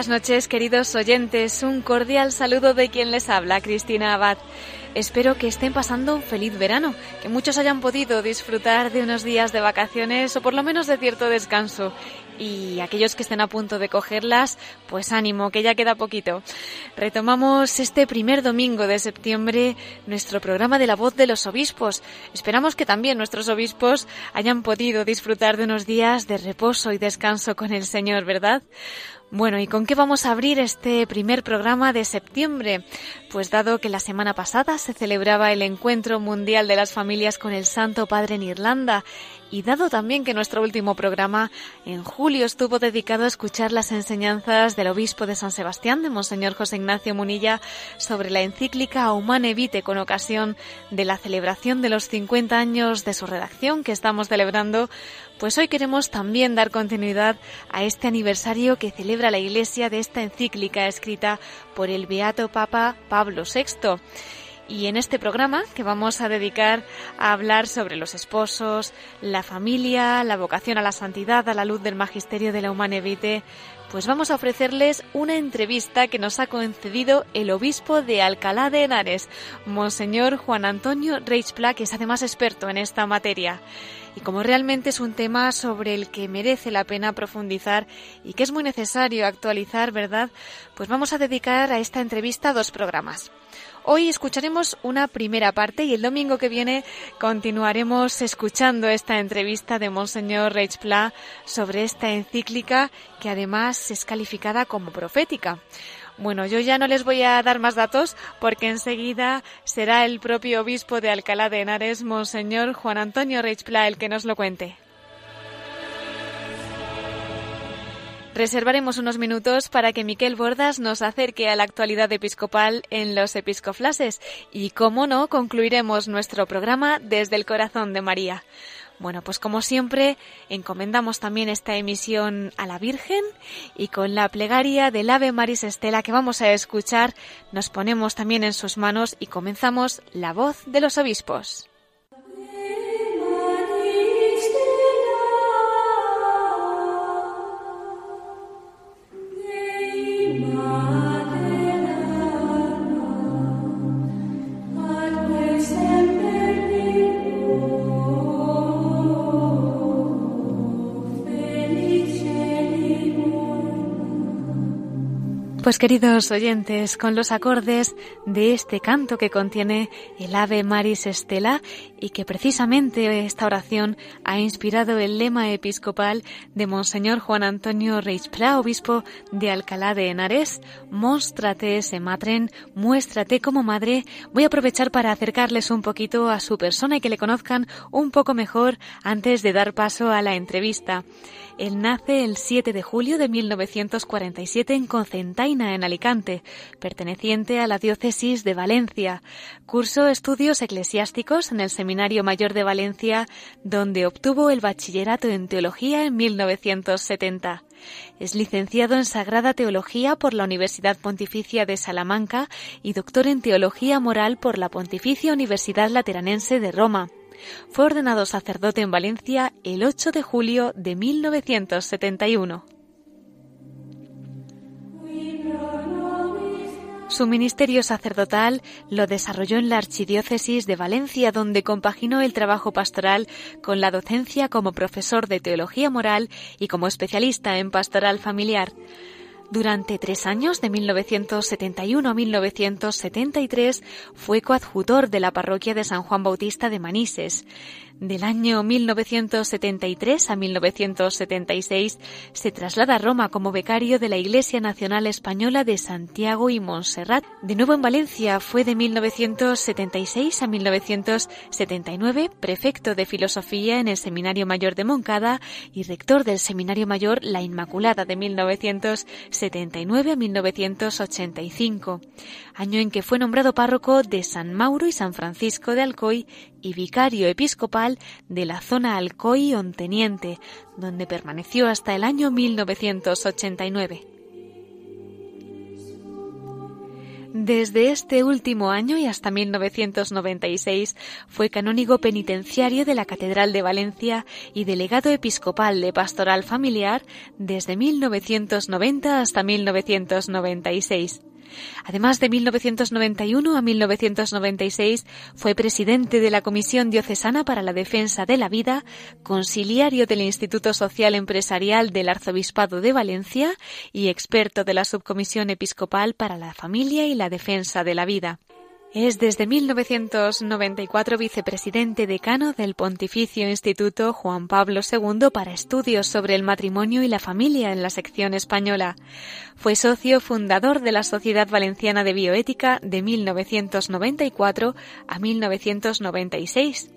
Buenas noches, queridos oyentes. Un cordial saludo de quien les habla, Cristina Abad. Espero que estén pasando un feliz verano, que muchos hayan podido disfrutar de unos días de vacaciones o por lo menos de cierto descanso. Y aquellos que estén a punto de cogerlas, pues ánimo, que ya queda poquito. Retomamos este primer domingo de septiembre nuestro programa de la voz de los obispos. Esperamos que también nuestros obispos hayan podido disfrutar de unos días de reposo y descanso con el Señor, ¿verdad? Bueno, ¿y con qué vamos a abrir este primer programa de septiembre? Pues dado que la semana pasada se celebraba el Encuentro Mundial de las Familias con el Santo Padre en Irlanda y dado también que nuestro último programa en julio estuvo dedicado a escuchar las enseñanzas del obispo de San Sebastián, de Monseñor José Ignacio Munilla, sobre la encíclica Humane Vitae con ocasión de la celebración de los 50 años de su redacción que estamos celebrando, pues hoy queremos también dar continuidad a este aniversario que celebra la Iglesia de esta encíclica escrita por el Beato Papa Pablo VI. Y en este programa que vamos a dedicar a hablar sobre los esposos, la familia, la vocación a la santidad a la luz del magisterio de la Humane pues vamos a ofrecerles una entrevista que nos ha concedido el obispo de Alcalá de Henares, Monseñor Juan Antonio Reichpla, que es además experto en esta materia y como realmente es un tema sobre el que merece la pena profundizar y que es muy necesario actualizar, ¿verdad? Pues vamos a dedicar a esta entrevista dos programas. Hoy escucharemos una primera parte y el domingo que viene continuaremos escuchando esta entrevista de Monseñor Reichpla sobre esta encíclica que además es calificada como profética. Bueno, yo ya no les voy a dar más datos porque enseguida será el propio obispo de Alcalá de Henares, Monseñor Juan Antonio Reichpla, el que nos lo cuente. Reservaremos unos minutos para que Miquel Bordas nos acerque a la actualidad episcopal en los episcoflases y, como no, concluiremos nuestro programa desde el corazón de María. Bueno, pues como siempre, encomendamos también esta emisión a la Virgen y con la plegaria del Ave Maris Estela que vamos a escuchar, nos ponemos también en sus manos y comenzamos la voz de los obispos. Pues queridos oyentes, con los acordes de este canto que contiene el Ave Maris Estela y que precisamente esta oración ha inspirado el lema episcopal de Monseñor Juan Antonio Reichpla, obispo de Alcalá de Henares, Móstrate se matren, muéstrate como madre. Voy a aprovechar para acercarles un poquito a su persona y que le conozcan un poco mejor antes de dar paso a la entrevista. Él nace el 7 de julio de 1947 en Concentaina, en Alicante, perteneciente a la diócesis de Valencia. Cursó estudios eclesiásticos en el Seminario Mayor de Valencia, donde obtuvo el bachillerato en teología en 1970. Es licenciado en Sagrada Teología por la Universidad Pontificia de Salamanca y doctor en Teología Moral por la Pontificia Universidad Lateranense de Roma. Fue ordenado sacerdote en Valencia el 8 de julio de 1971. Su ministerio sacerdotal lo desarrolló en la Archidiócesis de Valencia, donde compaginó el trabajo pastoral con la docencia como profesor de teología moral y como especialista en pastoral familiar. Durante tres años, de 1971 a 1973, fue coadjutor de la parroquia de San Juan Bautista de Manises. Del año 1973 a 1976 se traslada a Roma como becario de la Iglesia Nacional Española de Santiago y Montserrat. De nuevo en Valencia fue de 1976 a 1979 prefecto de Filosofía en el Seminario Mayor de Moncada y rector del Seminario Mayor La Inmaculada de 1979 a 1985, año en que fue nombrado párroco de San Mauro y San Francisco de Alcoy y vicario episcopal de la zona Alcoy Onteniente, donde permaneció hasta el año 1989. Desde este último año y hasta 1996 fue canónigo penitenciario de la Catedral de Valencia y delegado episcopal de Pastoral Familiar desde 1990 hasta 1996. Además de 1991 a 1996 fue presidente de la Comisión Diocesana para la Defensa de la Vida, conciliario del Instituto Social Empresarial del Arzobispado de Valencia y experto de la Subcomisión Episcopal para la Familia y la Defensa de la Vida. Es desde 1994 vicepresidente decano del Pontificio Instituto Juan Pablo II para estudios sobre el matrimonio y la familia en la sección española. Fue socio fundador de la Sociedad Valenciana de Bioética de 1994 a 1996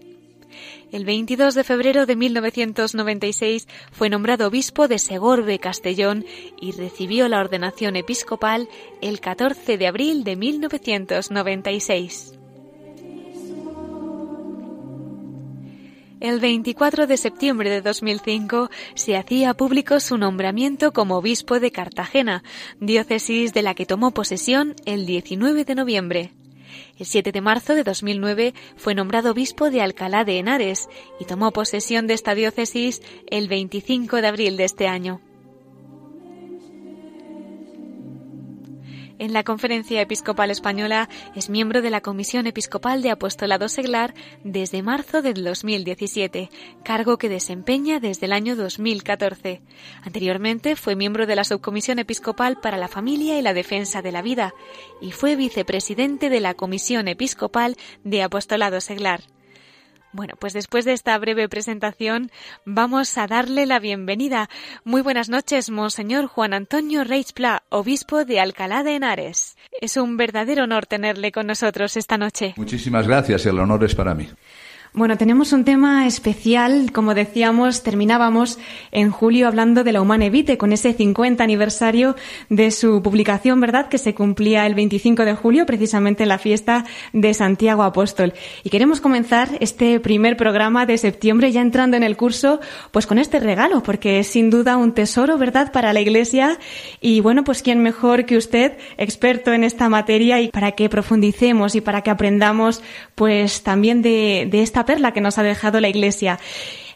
el 22 de febrero de 1996 fue nombrado obispo de Segorbe, Castellón, y recibió la ordenación episcopal el 14 de abril de 1996. El 24 de septiembre de 2005 se hacía público su nombramiento como obispo de Cartagena, diócesis de la que tomó posesión el 19 de noviembre. El 7 de marzo de 2009 fue nombrado obispo de Alcalá de Henares y tomó posesión de esta diócesis el 25 de abril de este año. En la Conferencia Episcopal Española es miembro de la Comisión Episcopal de Apostolado Seglar desde marzo del 2017, cargo que desempeña desde el año 2014. Anteriormente fue miembro de la Subcomisión Episcopal para la Familia y la Defensa de la Vida y fue vicepresidente de la Comisión Episcopal de Apostolado Seglar. Bueno, pues después de esta breve presentación vamos a darle la bienvenida. Muy buenas noches, Monseñor Juan Antonio Reis Pla, obispo de Alcalá de Henares. Es un verdadero honor tenerle con nosotros esta noche. Muchísimas gracias, el honor es para mí. Bueno, tenemos un tema especial. Como decíamos, terminábamos en julio hablando de la Humana Evite con ese 50 aniversario de su publicación, ¿verdad? Que se cumplía el 25 de julio, precisamente en la fiesta de Santiago Apóstol. Y queremos comenzar este primer programa de septiembre ya entrando en el curso, pues con este regalo, porque es sin duda un tesoro, ¿verdad? Para la Iglesia. Y bueno, pues quién mejor que usted, experto en esta materia y para que profundicemos y para que aprendamos, pues también de, de esta perla que nos ha dejado la Iglesia.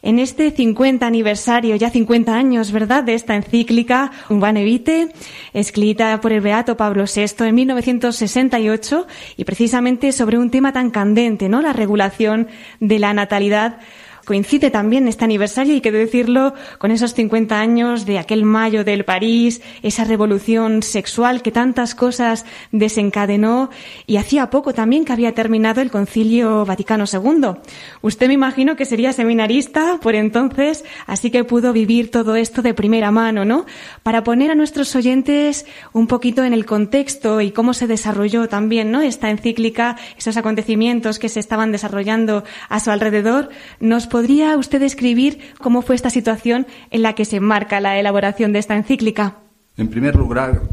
En este 50 aniversario, ya 50 años, ¿verdad?, de esta encíclica Humane Vitae, escrita por el Beato Pablo VI en 1968 y precisamente sobre un tema tan candente, ¿no?, la regulación de la natalidad coincide también este aniversario, y que decirlo, con esos 50 años de aquel mayo del París, esa revolución sexual que tantas cosas desencadenó y hacía poco también que había terminado el Concilio Vaticano II. Usted me imagino que sería seminarista por entonces, así que pudo vivir todo esto de primera mano, ¿no? Para poner a nuestros oyentes un poquito en el contexto y cómo se desarrolló también, ¿no? Esta encíclica, esos acontecimientos que se estaban desarrollando a su alrededor, nos ¿Podría usted describir cómo fue esta situación en la que se enmarca la elaboración de esta encíclica? En primer lugar,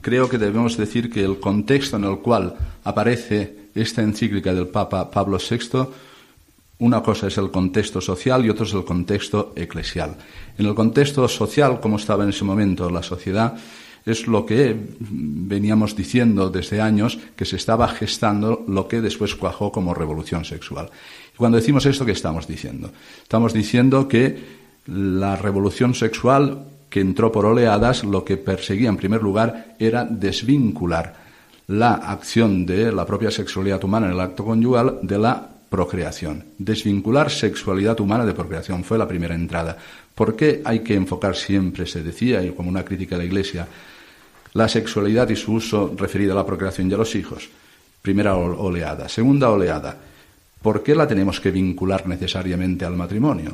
creo que debemos decir que el contexto en el cual aparece esta encíclica del Papa Pablo VI, una cosa es el contexto social y otro es el contexto eclesial. En el contexto social, como estaba en ese momento la sociedad, es lo que veníamos diciendo desde años que se estaba gestando lo que después cuajó como revolución sexual. Cuando decimos esto, ¿qué estamos diciendo? Estamos diciendo que la revolución sexual que entró por oleadas, lo que perseguía en primer lugar era desvincular la acción de la propia sexualidad humana en el acto conyugal de la procreación. Desvincular sexualidad humana de procreación fue la primera entrada. ¿Por qué hay que enfocar siempre, se decía, y como una crítica a la Iglesia, la sexualidad y su uso referido a la procreación y a los hijos? Primera oleada. Segunda oleada ¿por qué la tenemos que vincular necesariamente al matrimonio?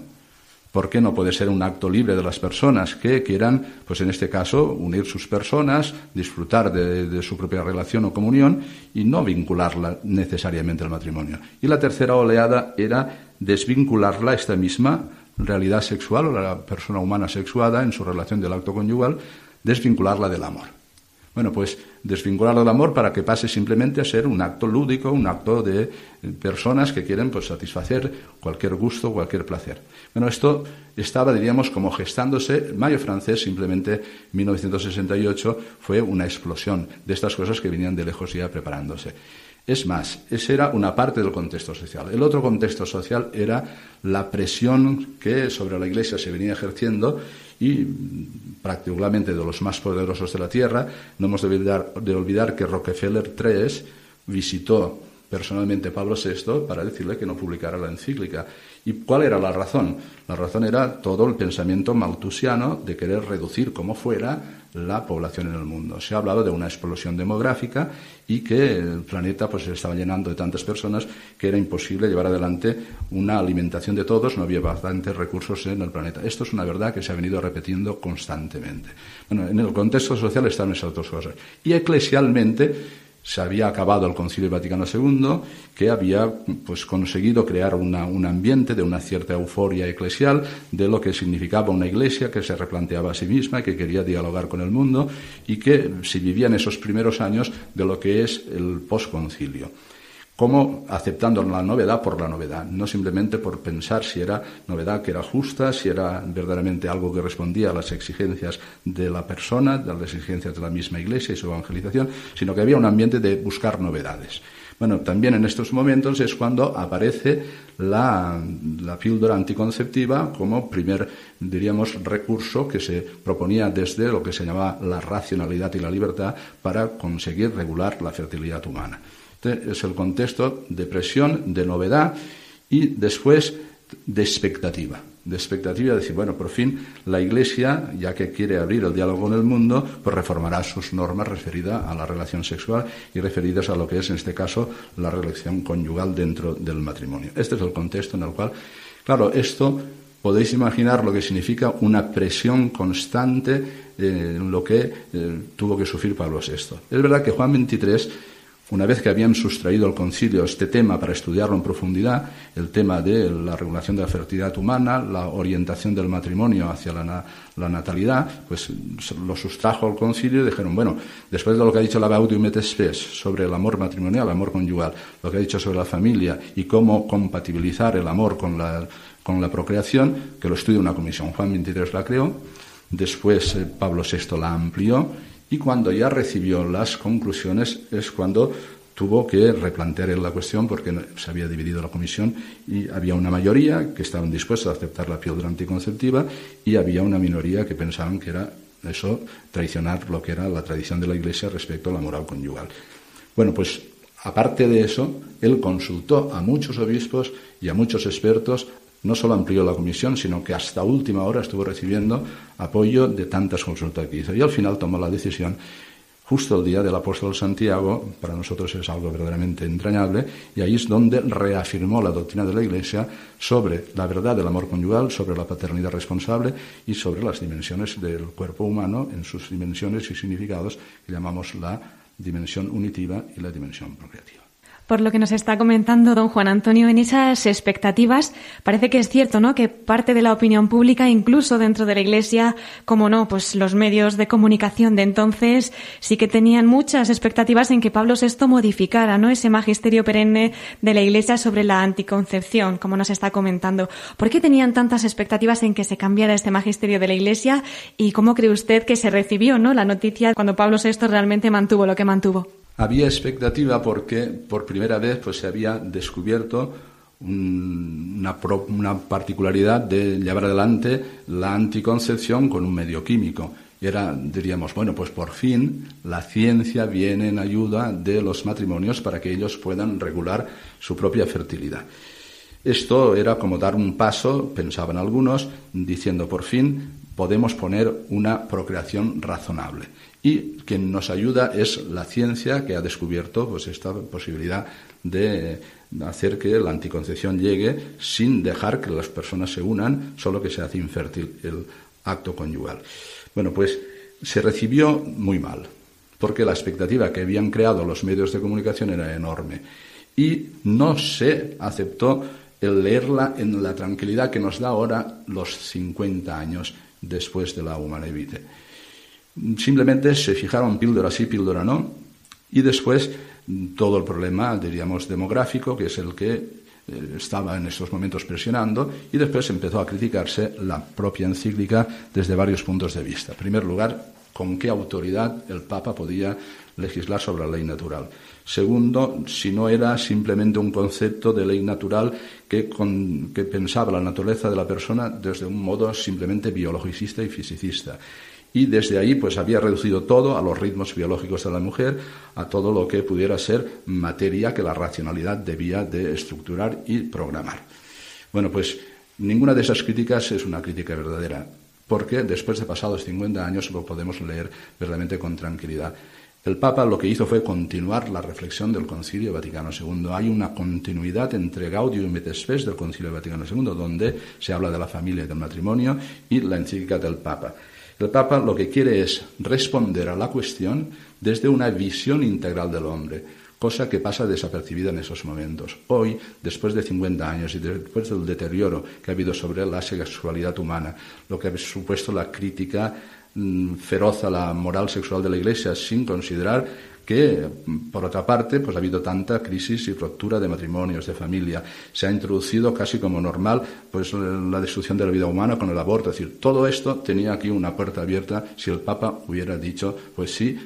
¿Por qué no puede ser un acto libre de las personas que quieran, pues en este caso, unir sus personas, disfrutar de, su propia relación o comunión y no vincularla necesariamente al matrimonio? Y la tercera oleada era desvincularla, esta misma realidad sexual o la persona humana sexuada en su relación del acto conyugal, desvincularla del amor. Bueno, pues desvincular del amor para que pase simplemente a ser un acto lúdico, un acto de personas que quieren pues, satisfacer cualquier gusto, cualquier placer. Bueno, esto estaba, diríamos, como gestándose. El mayo francés, simplemente 1968, fue una explosión de estas cosas que venían de lejos ya preparándose. Es más, esa era una parte del contexto social. El otro contexto social era la presión que sobre la Iglesia se venía ejerciendo y particularmente de los más poderosos de la Tierra. No hemos de olvidar, que Rockefeller III visitó personalmente Pablo VI para decirle que no publicara la encíclica. ¿Y cuál era la razón? La razón era todo el pensamiento maltusiano de querer reducir como fuera la población en el mundo. Se ha hablado de una explosión demográfica y que el planeta pues, se estaba llenando de tantas personas que era imposible llevar adelante una alimentación de todos, no había bastantes recursos en el planeta. Esto es una verdad que se ha venido repitiendo constantemente. Bueno, en el contexto social están esas dos cosas. Y eclesialmente se había acabado el Concilio Vaticano II, que había pues, conseguido crear un ambiente de una cierta euforia eclesial de lo que significaba una iglesia que se replanteaba a sí misma, que quería dialogar con el mundo y que se vivía en esos primeros años de lo que es el posconcilio como aceptando la novedad por la novedad, no simplemente por pensar si era novedad que era justa, si era verdaderamente algo que respondía a las exigencias de la persona, a las exigencias de la misma Iglesia y su evangelización, sino que había un ambiente de buscar novedades. Bueno, también en estos momentos es cuando aparece la, la, píldora anticonceptiva como primer, diríamos, recurso que se proponía desde lo que se llamaba la racionalidad y la libertad para conseguir regular la fertilidad humana. Este es el contexto de presión, de novedad y después de expectativa. De expectativa de decir, bueno, por fin la Iglesia, ya que quiere abrir el diálogo con el mundo, pues reformará sus normas referidas a la relación sexual y referidas a lo que es, en este caso, la relación conyugal dentro del matrimonio. Este es el contexto en el cual, claro, esto podéis imaginar lo que significa una presión constante eh, en lo que eh, tuvo que sufrir Pablo VI. Es verdad que Juan XXIII una vez que habían sustraído al concilio este tema para estudiarlo en profundidad, el tema de la regulación de la fertilidad humana, la orientación del matrimonio hacia la, natalidad, pues lo sustrajo al concilio y dijeron, bueno, después de lo que ha dicho la Gaudium et sobre el amor matrimonial, el amor conyugal, lo que ha dicho sobre la familia y cómo compatibilizar el amor con la, procreación, que lo estudie una comisión. Juan XXIII la creó, después eh, Pablo VI la amplió y cuando ya recibió las conclusiones es cuando tuvo que replantear la cuestión porque se había dividido la comisión y había una mayoría que estaban dispuestos a aceptar la píldora anticonceptiva y había una minoría que pensaban que era eso, traicionar lo que era la tradición de la Iglesia respecto a la moral conyugal. Bueno, pues aparte de eso, él consultó a muchos obispos y a muchos expertos no solo amplió la comisión, sino que hasta última hora estuvo recibiendo apoyo de tantas consultas que hizo. Y al final tomó la decisión, justo el día del apóstol Santiago, para nosotros es algo verdaderamente entrañable, y ahí es donde reafirmó la doctrina de la Iglesia sobre la verdad del amor conyugal, sobre la paternidad responsable y sobre las dimensiones del cuerpo humano en sus dimensiones y significados que llamamos la dimensión unitiva y la dimensión procreativa por lo que nos está comentando don Juan Antonio en esas expectativas, parece que es cierto, ¿no? Que parte de la opinión pública, incluso dentro de la Iglesia, como no, pues los medios de comunicación de entonces sí que tenían muchas expectativas en que Pablo VI modificara, ¿no? Ese magisterio perenne de la Iglesia sobre la anticoncepción, como nos está comentando. ¿Por qué tenían tantas expectativas en que se cambiara este magisterio de la Iglesia y cómo cree usted que se recibió, ¿no? La noticia cuando Pablo VI realmente mantuvo lo que mantuvo. Había expectativa porque por primera vez pues, se había descubierto una, una, particularidad de llevar adelante la anticoncepción con un medio químico. Y era, diríamos, bueno, pues por fin la ciencia viene en ayuda de los matrimonios para que ellos puedan regular su propia fertilidad. Esto era como dar un paso, pensaban algunos, diciendo por fin podemos poner una procreación razonable. Y quien nos ayuda es la ciencia que ha descubierto pues, esta posibilidad de hacer que la anticoncepción llegue sin dejar que las personas se unan, solo que se hace infértil el acto conyugal. Bueno, pues se recibió muy mal, porque la expectativa que habían creado los medios de comunicación era enorme y no se aceptó el leerla en la tranquilidad que nos da ahora los 50 años después de la Humanevite. Simplemente se fijaron píldora sí, píldora no, y después todo el problema, diríamos, demográfico, que es el que eh, estaba en estos momentos presionando, y después empezó a criticarse la propia encíclica desde varios puntos de vista. En primer lugar, con qué autoridad el Papa podía legislar sobre la ley natural. Segundo, si no era simplemente un concepto de ley natural que, que pensaba la naturaleza de la persona desde un modo simplemente biologicista y fisicista y desde ahí pues había reducido todo a los ritmos biológicos de la mujer, a todo lo que pudiera ser materia que la racionalidad debía de estructurar y programar. Bueno, pues ninguna de esas críticas es una crítica verdadera, porque después de pasados 50 años lo podemos leer verdaderamente con tranquilidad. El Papa lo que hizo fue continuar la reflexión del Concilio Vaticano II. Hay una continuidad entre Gaudium et Spes del Concilio Vaticano II, donde se habla de la familia y del matrimonio, y la encíclica del Papa. El Papa lo que quiere es responder a la cuestión desde una visión integral del hombre, cosa que pasa desapercibida en esos momentos. Hoy, después de 50 años y después del deterioro que ha habido sobre la sexualidad humana, lo que ha supuesto la crítica mm, feroz a la moral sexual de la Iglesia, sin considerar que, por otra parte, pues ha habido tanta crisis y ruptura de matrimonios, de familia. Se ha introducido casi como normal pues la destrucción de la vida humana con el aborto. Es decir, todo esto tenía aquí una puerta abierta si el Papa hubiera dicho, pues sí,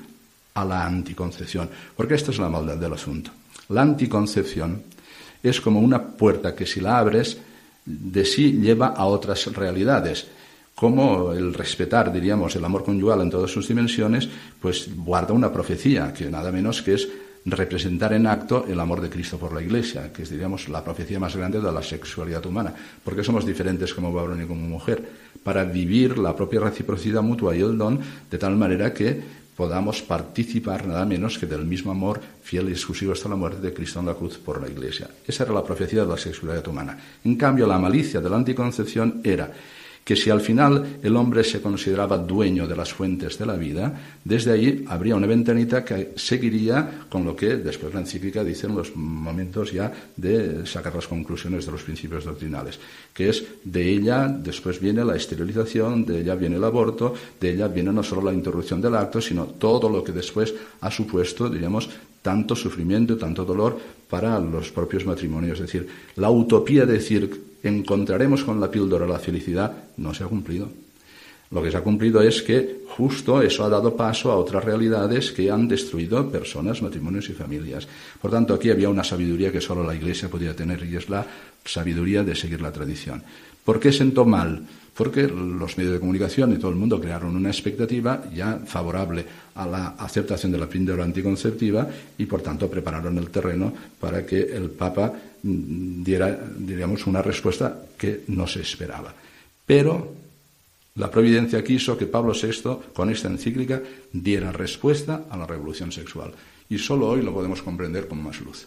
a la anticoncepción. Porque esta es la maldad del asunto. La anticoncepción es como una puerta que si la abres, de sí lleva a otras realidades como el respetar, diríamos, el amor conyugal en todas sus dimensiones, pues guarda una profecía, que nada menos que es representar en acto el amor de Cristo por la Iglesia, que es, diríamos, la profecía más grande de la sexualidad humana. porque somos diferentes como varón y como mujer? Para vivir la propia reciprocidad mutua y el don de tal manera que podamos participar nada menos que del mismo amor fiel y exclusivo hasta la muerte de Cristo en la cruz por la Iglesia. Esa era la profecía de la sexualidad humana. En cambio, la malicia de la anticoncepción era que si al final el hombre se consideraba dueño de las fuentes de la vida, desde ahí habría una ventanita que seguiría con lo que después la encíclica dice en los momentos ya de sacar las conclusiones de los principios doctrinales, que es de ella después viene la esterilización, de ella viene el aborto, de ella viene no solo la interrupción del acto, sino todo lo que después ha supuesto, diríamos, tanto sufrimiento, tanto dolor para los propios matrimonios. Es decir, la utopía de decir encontraremos con la píldora la felicidad, no se ha cumplido. Lo que se ha cumplido es que justo eso ha dado paso a otras realidades que han destruido personas, matrimonios y familias. Por tanto, aquí había una sabiduría que solo la Iglesia podía tener y es la sabiduría de seguir la tradición. ¿Por qué sentó mal? Porque los medios de comunicación y todo el mundo crearon una expectativa ya favorable a la aceptación de la píldora anticonceptiva y, por tanto, prepararon el terreno para que el Papa diera, diríamos, una respuesta que no se esperaba. Pero la providencia quiso que Pablo VI, con esta encíclica, diera respuesta a la revolución sexual. Y solo hoy lo podemos comprender con más luz.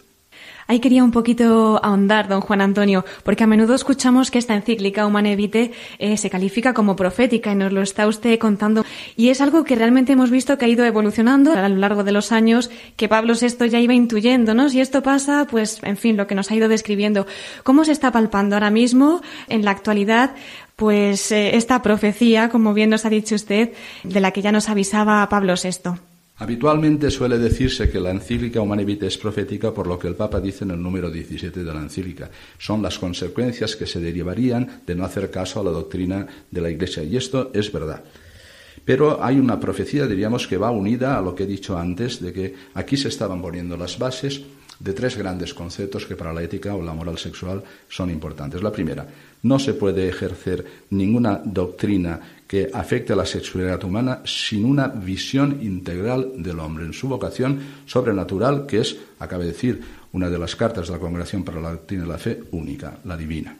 Ahí quería un poquito ahondar, don Juan Antonio, porque a menudo escuchamos que esta encíclica Humane Vitae eh, se califica como profética y nos lo está usted contando. Y es algo que realmente hemos visto que ha ido evolucionando a lo largo de los años, que Pablo VI ya iba intuyéndonos y esto pasa, pues, en fin, lo que nos ha ido describiendo. ¿Cómo se está palpando ahora mismo, en la actualidad, pues eh, esta profecía, como bien nos ha dicho usted, de la que ya nos avisaba Pablo VI? Habitualmente suele decirse que la encíclica Humane Vitae es profética por lo que el Papa dice en el número 17 de la encíclica. Son las consecuencias que se derivarían de no hacer caso a la doctrina de la Iglesia. Y esto es verdad. Pero hay una profecía, diríamos, que va unida a lo que he dicho antes, de que aquí se estaban poniendo las bases de tres grandes conceptos que para la ética o la moral sexual son importantes. La primera, no se puede ejercer ninguna doctrina que afecte a la sexualidad humana sin una visión integral del hombre en su vocación sobrenatural, que es, acaba de decir, una de las cartas de la Congregación para la Doctrina de la Fe única, la divina.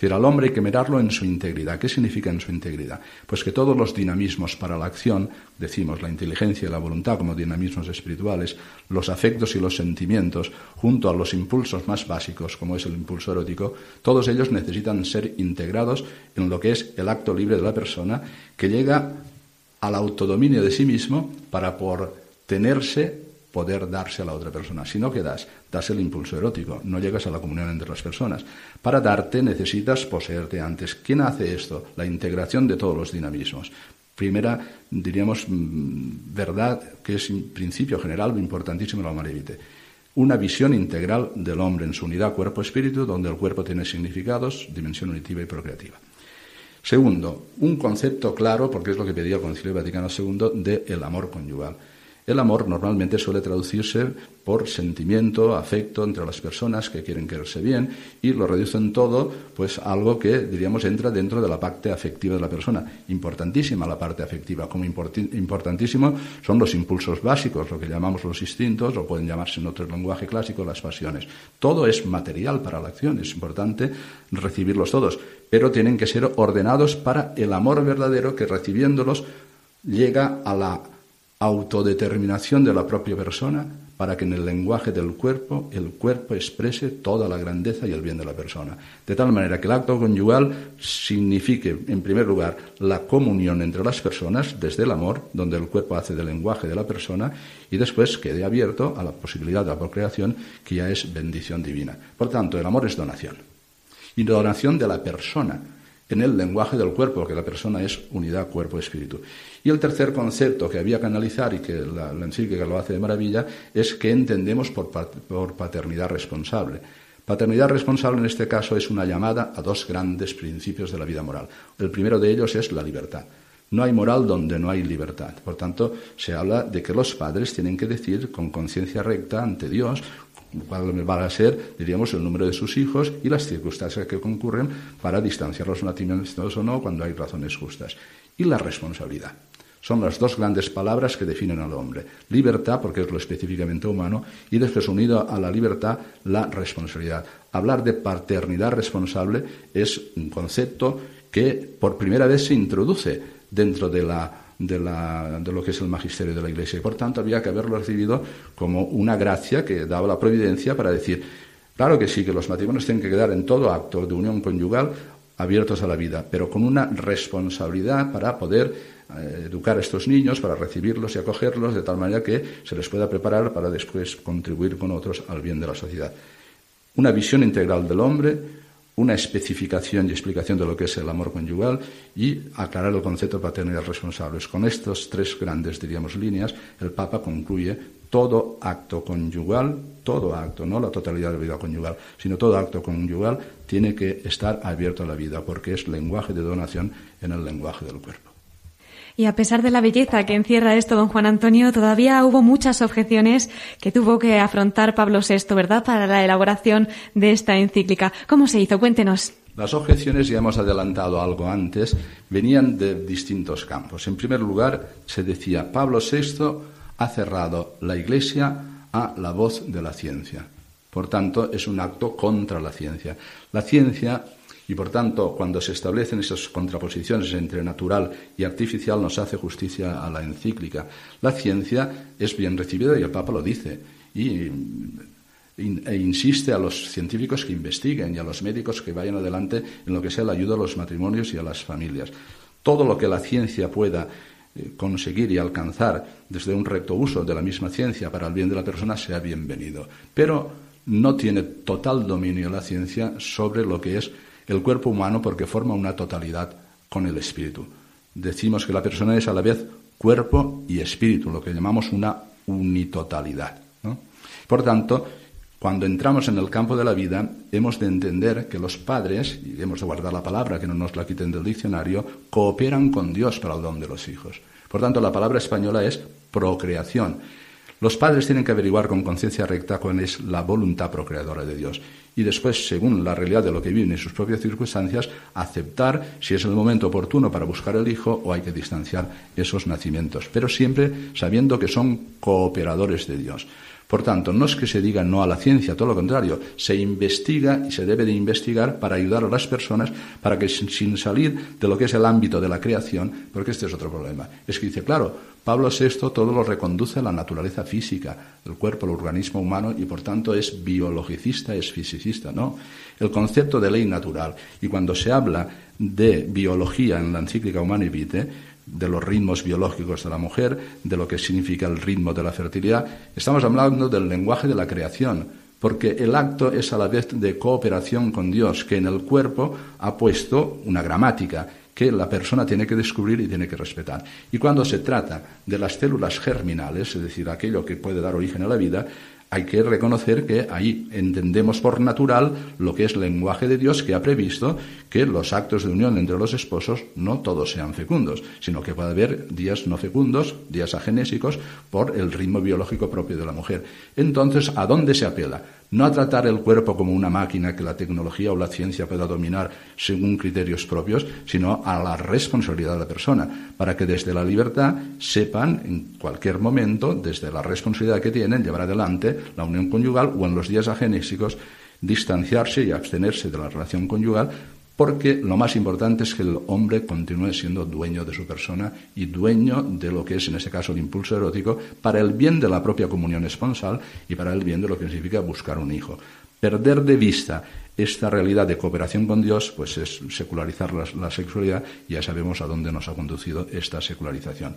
Decir, al hombre hay que mirarlo en su integridad. ¿Qué significa en su integridad? Pues que todos los dinamismos para la acción, decimos la inteligencia y la voluntad como dinamismos espirituales, los afectos y los sentimientos, junto a los impulsos más básicos, como es el impulso erótico, todos ellos necesitan ser integrados en lo que es el acto libre de la persona, que llega al autodominio de sí mismo para por tenerse poder darse a la otra persona. Si no quedas, das el impulso erótico, no llegas a la comunión entre las personas. Para darte necesitas poseerte antes. ¿Quién hace esto? La integración de todos los dinamismos. Primera, diríamos, mm, verdad que es principio general importantísimo la Marevite. Una visión integral del hombre en su unidad cuerpo-espíritu, donde el cuerpo tiene significados, dimensión unitiva y procreativa. Segundo, un concepto claro, porque es lo que pedía el Concilio Vaticano II, de el amor conyugal. El amor normalmente suele traducirse por sentimiento, afecto entre las personas que quieren quererse bien y lo reducen todo pues algo que diríamos entra dentro de la parte afectiva de la persona. Importantísima la parte afectiva, como importantísimo son los impulsos básicos, lo que llamamos los instintos o pueden llamarse en otro lenguaje clásico las pasiones. Todo es material para la acción, es importante recibirlos todos, pero tienen que ser ordenados para el amor verdadero que recibiéndolos llega a la autodeterminación de la propia persona para que en el lenguaje del cuerpo el cuerpo exprese toda la grandeza y el bien de la persona. De tal manera que el acto conyugal signifique, en primer lugar, la comunión entre las personas desde el amor, donde el cuerpo hace del lenguaje de la persona, y después quede abierto a la posibilidad de la procreación, que ya es bendición divina. Por tanto, el amor es donación. Y donación de la persona, en el lenguaje del cuerpo, que la persona es unidad cuerpo-espíritu. Y el tercer concepto que había que analizar y que la, la encíclica lo hace de maravilla es qué entendemos por, por paternidad responsable. Paternidad responsable en este caso es una llamada a dos grandes principios de la vida moral. El primero de ellos es la libertad. No hay moral donde no hay libertad. Por tanto, se habla de que los padres tienen que decir con conciencia recta ante Dios cuál va a ser, diríamos, el número de sus hijos y las circunstancias que concurren para distanciar los nacimientos o no cuando hay razones justas. Y la responsabilidad. Son las dos grandes palabras que definen al hombre. Libertad, porque es lo específicamente humano, y después unido a la libertad, la responsabilidad. Hablar de paternidad responsable es un concepto que por primera vez se introduce dentro de la de, la, de, lo que es el magisterio de la Iglesia. Y por tanto había que haberlo recibido como una gracia que daba la providencia para decir, claro que sí, que los matrimonios tienen que quedar en todo acto de unión conyugal abiertos a la vida, pero con una responsabilidad para poder educar a estos niños, para recibirlos y acogerlos de tal manera que se les pueda preparar para después contribuir con otros al bien de la sociedad. Una visión integral del hombre, una especificación y explicación de lo que es el amor conyugal y aclarar el concepto de paternidad responsables. Con estas tres grandes, diríamos, líneas, el Papa concluye todo acto conyugal, todo acto, no la totalidad de la vida conyugal, sino todo acto conyugal tiene que estar abierto a la vida, porque es lenguaje de donación en el lenguaje del cuerpo. Y a pesar de la belleza que encierra esto, don Juan Antonio, todavía hubo muchas objeciones que tuvo que afrontar Pablo VI, ¿verdad?, para la elaboración de esta encíclica. ¿Cómo se hizo? Cuéntenos. Las objeciones, ya hemos adelantado algo antes, venían de distintos campos. En primer lugar, se decía, Pablo VI ha cerrado la Iglesia a la voz de la ciencia. Por tanto, es un acto contra la ciencia. La ciencia y por tanto, cuando se establecen esas contraposiciones entre natural y artificial, nos hace justicia a la encíclica. La ciencia es bien recibida y el Papa lo dice. Y e insiste a los científicos que investiguen y a los médicos que vayan adelante en lo que sea la ayuda a los matrimonios y a las familias. Todo lo que la ciencia pueda eh, conseguir y alcanzar desde un recto uso de la misma ciencia para el bien de la persona sea bienvenido. Pero no tiene total dominio la ciencia sobre lo que es el cuerpo humano porque forma una totalidad con el espíritu. Decimos que la persona es a la vez cuerpo y espíritu, lo que llamamos una unitotalidad. Por tanto, cuando entramos en el campo de la vida, hemos de entender que los padres, y hemos de guardar la palabra, que no nos la quiten del diccionario, cooperan con Dios para el don de los hijos. Por tanto, la palabra española es procreación. Los padres tienen que averiguar con conciencia recta cuál es la voluntad procreadora de Dios y después, según la realidad de lo que viven y sus propias circunstancias, aceptar si es el momento oportuno para buscar el hijo o hay que distanciar esos nacimientos, pero siempre sabiendo que son cooperadores de Dios. Por tanto, no es que se diga no a la ciencia, todo lo contrario, se investiga y se debe de investigar para ayudar a las personas para que sin salir de lo que es el ámbito de la creación, porque este es otro problema, es que dice, claro, Pablo VI todo lo reconduce a la naturaleza física, el cuerpo, el organismo humano, y por tanto es biologicista, es fisicista, ¿no? El concepto de ley natural. Y cuando se habla de biología en la encíclica Humana y Vitae, de los ritmos biológicos de la mujer, de lo que significa el ritmo de la fertilidad. Estamos hablando del lenguaje de la creación, porque el acto es a la vez de cooperación con Dios, que en el cuerpo ha puesto una gramática que la persona tiene que descubrir y tiene que respetar. Y cuando se trata de las células germinales, es decir, aquello que puede dar origen a la vida, hay que reconocer que ahí entendemos por natural lo que es lenguaje de Dios que ha previsto que los actos de unión entre los esposos no todos sean fecundos, sino que puede haber días no fecundos, días agenésicos, por el ritmo biológico propio de la mujer. Entonces, ¿a dónde se apela? No a tratar el cuerpo como una máquina que la tecnología o la ciencia pueda dominar según criterios propios, sino a la responsabilidad de la persona, para que desde la libertad sepan en cualquier momento, desde la responsabilidad que tienen, llevar adelante la unión conyugal o en los días agenésicos distanciarse y abstenerse de la relación conyugal porque lo más importante es que el hombre continúe siendo dueño de su persona y dueño de lo que es, en este caso, el impulso erótico, para el bien de la propia comunión esponsal y para el bien de lo que significa buscar un hijo. Perder de vista esta realidad de cooperación con Dios, pues es secularizar la, la sexualidad y ya sabemos a dónde nos ha conducido esta secularización.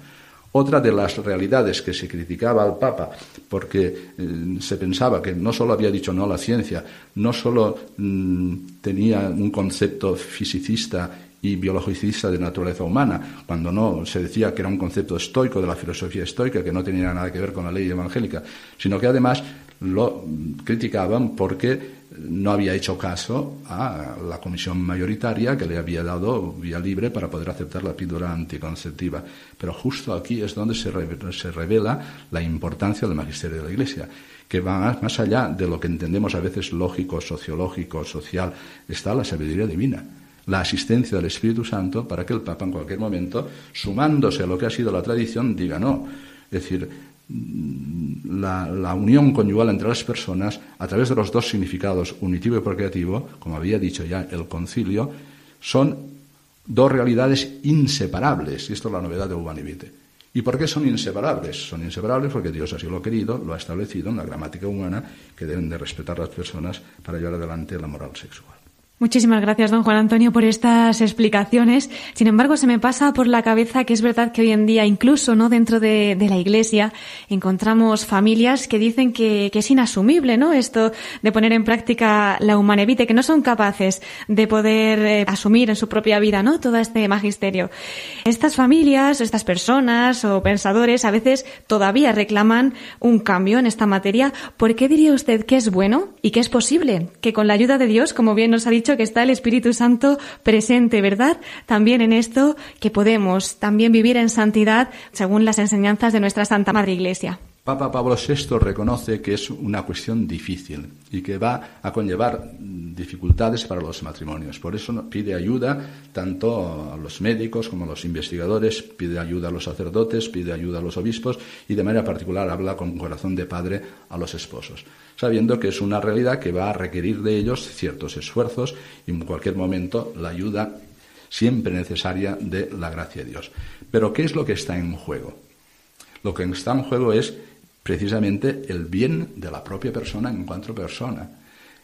Otra de las realidades que se criticaba al Papa, porque eh, se pensaba que no solo había dicho no a la ciencia, no solo mm, tenía un concepto fisicista y biologicista de naturaleza humana, cuando no se decía que era un concepto estoico de la filosofía estoica, que no tenía nada que ver con la ley evangélica, sino que además lo criticaban porque no había hecho caso a la comisión mayoritaria que le había dado vía libre para poder aceptar la píldora anticonceptiva. Pero justo aquí es donde se revela la importancia del magisterio de la Iglesia, que va más allá de lo que entendemos a veces lógico, sociológico, social. Está la sabiduría divina la asistencia del Espíritu Santo para que el Papa en cualquier momento, sumándose a lo que ha sido la tradición, diga no. Es decir, la, unión conyugal entre las personas a través de los dos significados, unitivo y procreativo, como había dicho ya el concilio, son dos realidades inseparables. Y esto es la novedad de Ubanivite. ¿Y por qué son inseparables? Son inseparables porque Dios así lo ha querido, lo ha establecido en la gramática humana, que deben de respetar las personas para llevar adelante la moral sexual. Muchísimas gracias, don Juan Antonio, por estas explicaciones. Sin embargo, se me pasa por la cabeza que es verdad que hoy en día, incluso no dentro de, la Iglesia, encontramos familias que dicen que, es inasumible, ¿no? Esto de poner en práctica la humanevite, que no son capaces de poder eh, asumir en su propia vida, ¿no? Todo este magisterio. Estas familias, estas personas o pensadores a veces todavía reclaman un cambio en esta materia. ¿Por qué diría usted que es bueno y que es posible que con la ayuda de Dios, como bien nos ha dicho, que está el Espíritu Santo presente, ¿verdad? También en esto que podemos también vivir en santidad según las enseñanzas de nuestra Santa Madre Iglesia. Papa Pablo VI reconoce que es una cuestión difícil y que va a conllevar dificultades para los matrimonios. Por eso pide ayuda tanto a los médicos como a los investigadores, pide ayuda a los sacerdotes, pide ayuda a los obispos y de manera particular habla con corazón de padre a los esposos, sabiendo que es una realidad que va a requerir de ellos ciertos esfuerzos y en cualquier momento la ayuda siempre necesaria de la gracia de Dios. Pero ¿qué es lo que está en juego? Lo que está en juego es precisamente el bien de la propia persona en cuanto persona.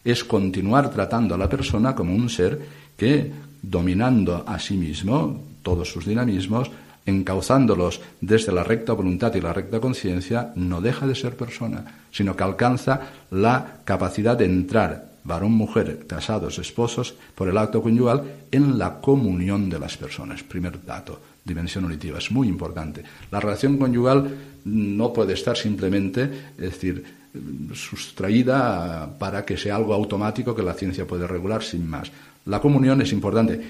Es continuar tratando a la persona como un ser que, dominando a sí mismo todos sus dinamismos, encauzándolos desde la recta voluntad y la recta conciencia, no deja de ser persona, sino que alcanza la capacidad de entrar, varón, mujer, casados, esposos, por el acto conyugal, en la comunión de las personas. Primer dato dimensión unitiva. Es muy importante. La relación conyugal no puede estar simplemente, es decir, sustraída para que sea algo automático que la ciencia puede regular sin más. La comunión es importante.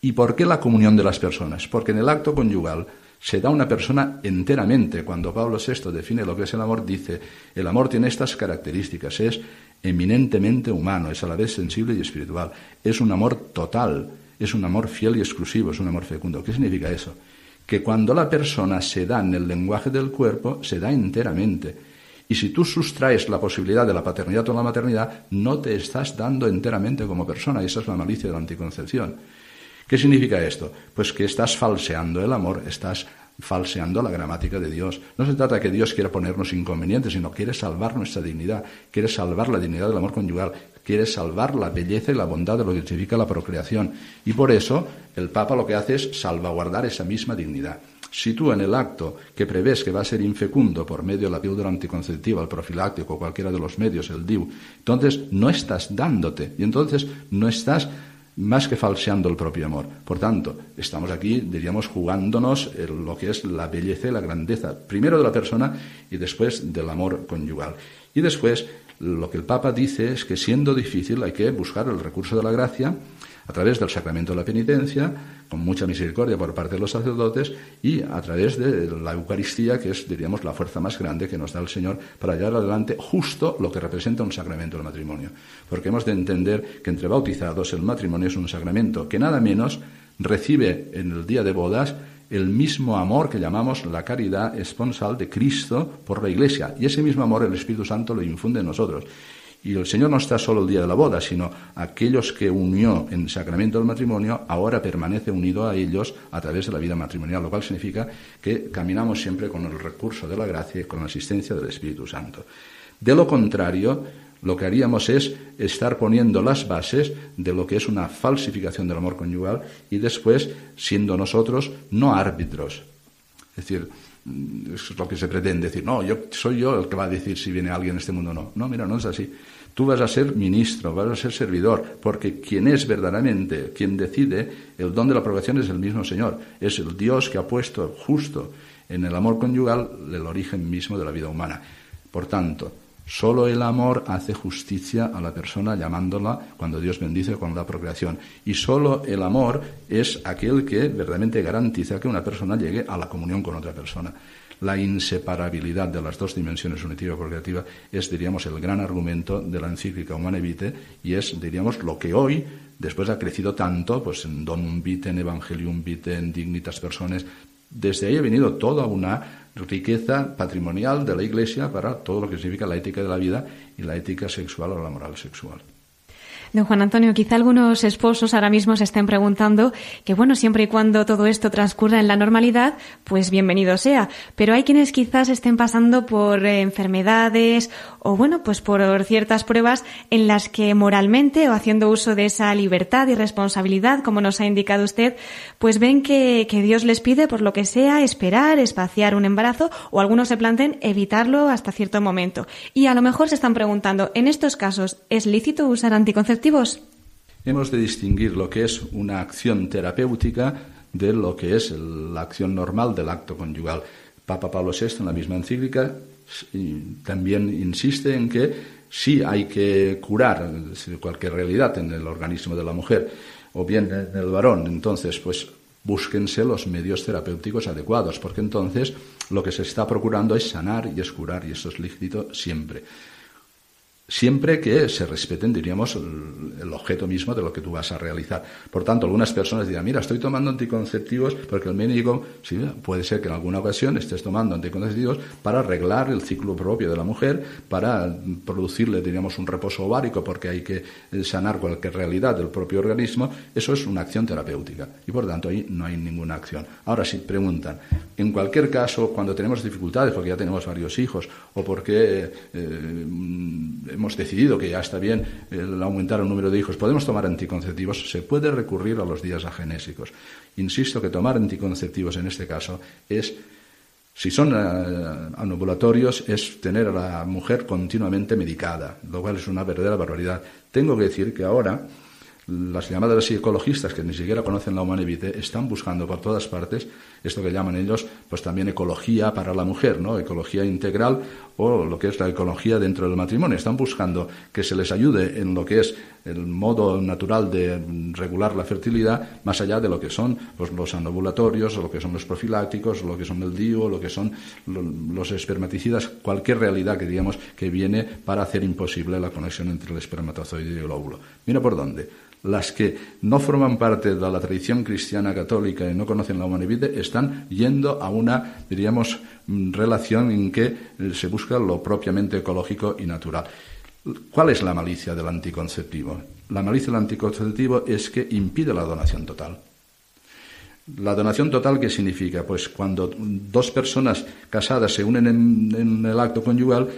¿Y por qué la comunión de las personas? Porque en el acto conyugal se da una persona enteramente. Cuando Pablo VI define lo que es el amor, dice, el amor tiene estas características, es eminentemente humano, es a la vez sensible y espiritual, es un amor total, es un amor fiel y exclusivo, es un amor fecundo. ¿Qué significa eso? Que cuando la persona se da en el lenguaje del cuerpo, se da enteramente. Y si tú sustraes la posibilidad de la paternidad o la maternidad, no te estás dando enteramente como persona. Y esa es la malicia de la anticoncepción. ¿Qué significa esto? Pues que estás falseando el amor, estás falseando la gramática de Dios. No se trata que Dios quiera ponernos inconvenientes, sino quiere salvar nuestra dignidad, quiere salvar la dignidad del amor conyugal, quiere salvar la belleza y la bondad de lo que significa la procreación. Y por eso el Papa lo que hace es salvaguardar esa misma dignidad. Si tú en el acto que prevés que va a ser infecundo por medio de la píldora anticonceptiva, el profiláctico, cualquiera de los medios, el DIU, entonces no estás dándote y entonces no estás más que falseando el propio amor. Por tanto, estamos aquí, diríamos, jugándonos lo que es la belleza y la grandeza, primero de la persona y después del amor conyugal. Y después, lo que el Papa dice es que siendo difícil hay que buscar el recurso de la gracia a través del sacramento de la penitencia, con mucha misericordia por parte de los sacerdotes, y a través de la Eucaristía, que es, diríamos, la fuerza más grande que nos da el Señor para llevar adelante justo lo que representa un sacramento del matrimonio. Porque hemos de entender que entre bautizados el matrimonio es un sacramento que nada menos recibe en el día de bodas el mismo amor que llamamos la caridad esponsal de Cristo por la Iglesia. Y ese mismo amor el Espíritu Santo lo infunde en nosotros. Y el Señor no está solo el día de la boda, sino aquellos que unió en el sacramento del matrimonio, ahora permanece unido a ellos a través de la vida matrimonial, lo cual significa que caminamos siempre con el recurso de la gracia y con la asistencia del Espíritu Santo. De lo contrario, lo que haríamos es estar poniendo las bases de lo que es una falsificación del amor conyugal y después siendo nosotros no árbitros. Es decir, es lo que se pretende decir, no, yo soy yo el que va a decir si viene alguien en este mundo o no. No, mira, no es así. Tú vas a ser ministro, vas a ser servidor, porque quien es verdaderamente, quien decide el don de la aprobación es el mismo Señor. Es el Dios que ha puesto justo en el amor conyugal el origen mismo de la vida humana. Por tanto, solo el amor hace justicia a la persona llamándola cuando Dios bendice con la procreación. Y solo el amor es aquel que verdaderamente garantiza que una persona llegue a la comunión con otra persona la inseparabilidad de las dos dimensiones unitiva y procreativa es, diríamos, el gran argumento de la encíclica Humane Vitae y es, diríamos, lo que hoy, después ha crecido tanto, pues en Donum Vitae, en Evangelium Vitae, en Dignitas Personas, desde ahí ha venido toda una riqueza patrimonial de la Iglesia para todo lo que significa la ética de la vida y la ética sexual o la moral sexual. Don Juan Antonio, quizá algunos esposos ahora mismo se estén preguntando que, bueno, siempre y cuando todo esto transcurra en la normalidad, pues bienvenido sea. Pero hay quienes quizás estén pasando por eh, enfermedades o, bueno, pues por ciertas pruebas en las que moralmente o haciendo uso de esa libertad y responsabilidad, como nos ha indicado usted, pues ven que, Dios les pide, por lo que sea, esperar, espaciar un embarazo o algunos se planteen evitarlo hasta cierto momento. Y a lo mejor se están preguntando, en estos casos, ¿es lícito usar anticonceptivos? Hemos de distinguir lo que es una acción terapéutica de lo que es la acción normal del acto conyugal. Papa Pablo VI, en la misma encíclica, también insiste en que sí hay que curar cualquier realidad en el organismo de la mujer o bien en el varón. Entonces, pues búsquense los medios terapéuticos adecuados, porque entonces lo que se está procurando es sanar y es curar, y eso es lícito siempre siempre que se respeten, diríamos, el, objeto mismo de lo que tú vas a realizar. Por tanto, algunas personas dirán, mira, estoy tomando anticonceptivos porque el médico, sí, puede ser que en alguna ocasión estés tomando anticonceptivos para arreglar el ciclo propio de la mujer, para producirle, diríamos, un reposo ovárico porque hay que sanar cualquier realidad del propio organismo. Eso es una acción terapéutica y, por tanto, ahí no hay ninguna acción. Ahora, si preguntan, en cualquier caso, cuando tenemos dificultades, porque ya tenemos varios hijos o porque eh, hemos decidido que ya está bien aumentar el número de hijos, podemos tomar anticonceptivos, se puede recurrir a los días agenésicos. Insisto que tomar anticonceptivos en este caso es, si son uh, anovulatorios, es tener a la mujer continuamente medicada, lo cual es una verdadera barbaridad. Tengo que decir que ahora las llamadas ecologistas que ni siquiera conocen la humanidad están buscando por todas partes esto que llaman ellos pues también ecología para la mujer, ¿no? Ecología integral o lo que es la ecología dentro del matrimonio. Están buscando que se les ayude en lo que es el modo natural de regular la fertilidad, más allá de lo que son pues, los anovulatorios, lo que son los profilácticos, lo que son el DIO, lo que son los espermaticidas, cualquier realidad que digamos que viene para hacer imposible la conexión entre el espermatozoide y el óvulo. Mira por dónde. Las que no forman parte de la tradición cristiana católica y no conocen la humanidad están yendo a una, diríamos, mm, relación en que eh, se busca lo propiamente ecológico y natural. ¿Cuál es la malicia del anticonceptivo? La malicia del anticonceptivo es que impide la donación total. La donación total, ¿qué significa? Pues cuando dos personas casadas se unen en, el acto conyugal,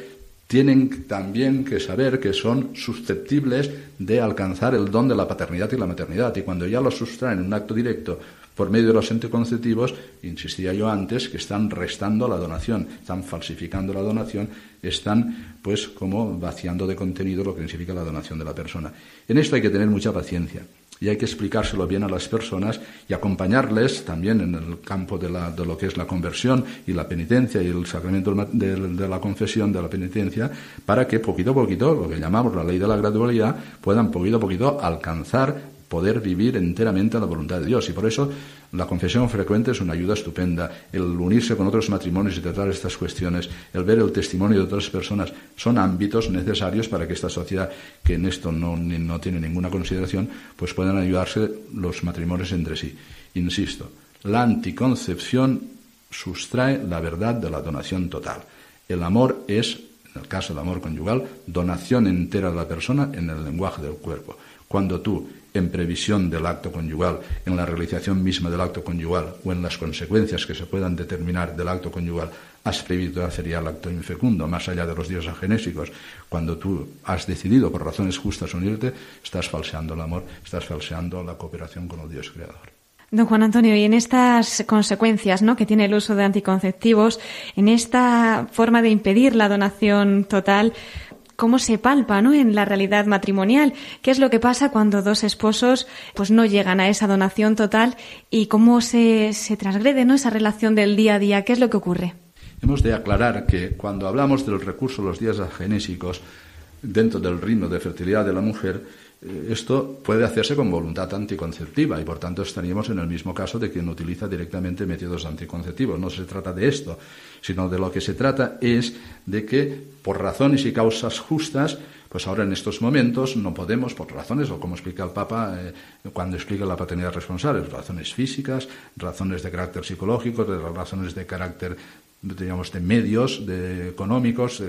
tienen también que saber que son susceptibles de alcanzar el don de la paternidad y la maternidad. Y cuando ya lo sustraen en un acto directo por medio de los anticonceptivos, insistía yo antes, que están restando la donación, están falsificando la donación, están pues como vaciando de contenido lo que significa la donación de la persona. En esto hay que tener mucha paciencia y hay que explicárselo bien a las personas y acompañarles también en el campo de, lo que es la conversión y la penitencia y el sacramento de, la confesión de la penitencia para que poquito a poquito, lo que llamamos la ley de la gradualidad, puedan poquito a poquito alcanzar poder vivir enteramente la voluntad de Dios. Y por eso la confesión frecuente es una ayuda estupenda. El unirse con otros matrimonios y tratar estas cuestiones, el ver el testimonio de otras personas, son ámbitos necesarios para que esta sociedad, que en esto no, no tiene ninguna consideración, pues puedan ayudarse los matrimonios entre sí. Insisto, la anticoncepción sustrae la verdad de la donación total. El amor es, en el caso del amor conyugal, donación entera de la persona en el lenguaje del cuerpo. Cuando tú en previsión del acto conyugal, en la realización misma del acto conyugal o en las consecuencias que se puedan determinar del acto conyugal, has previsto hacer el acto infecundo, más allá de los días agenésicos. Cuando tú has decidido por razones justas unirte, estás falseando el amor, estás falseando la cooperación con el Dios creador. Don Juan Antonio, y en estas consecuencias ¿no? que tiene el uso de anticonceptivos, en esta forma de impedir la donación total, cómo se palpa ¿no? en la realidad matrimonial, qué es lo que pasa cuando dos esposos pues no llegan a esa donación total y cómo se, transgrede ¿no? esa relación del día a día, qué es lo que ocurre. Hemos de aclarar que cuando hablamos del recurso los días genésicos dentro del ritmo de fertilidad de la mujer, esto puede hacerse con voluntad anticonceptiva y por tanto estaríamos en el mismo caso de quien utiliza directamente métodos anticonceptivos. No se trata de esto, sino de lo que se trata es de que por razones y causas justas, pues ahora en estos momentos no podemos, por razones, o como explica el Papa eh, cuando explica la paternidad responsable, razones físicas, razones de carácter psicológico, razones de carácter digamos, de medios, de económicos,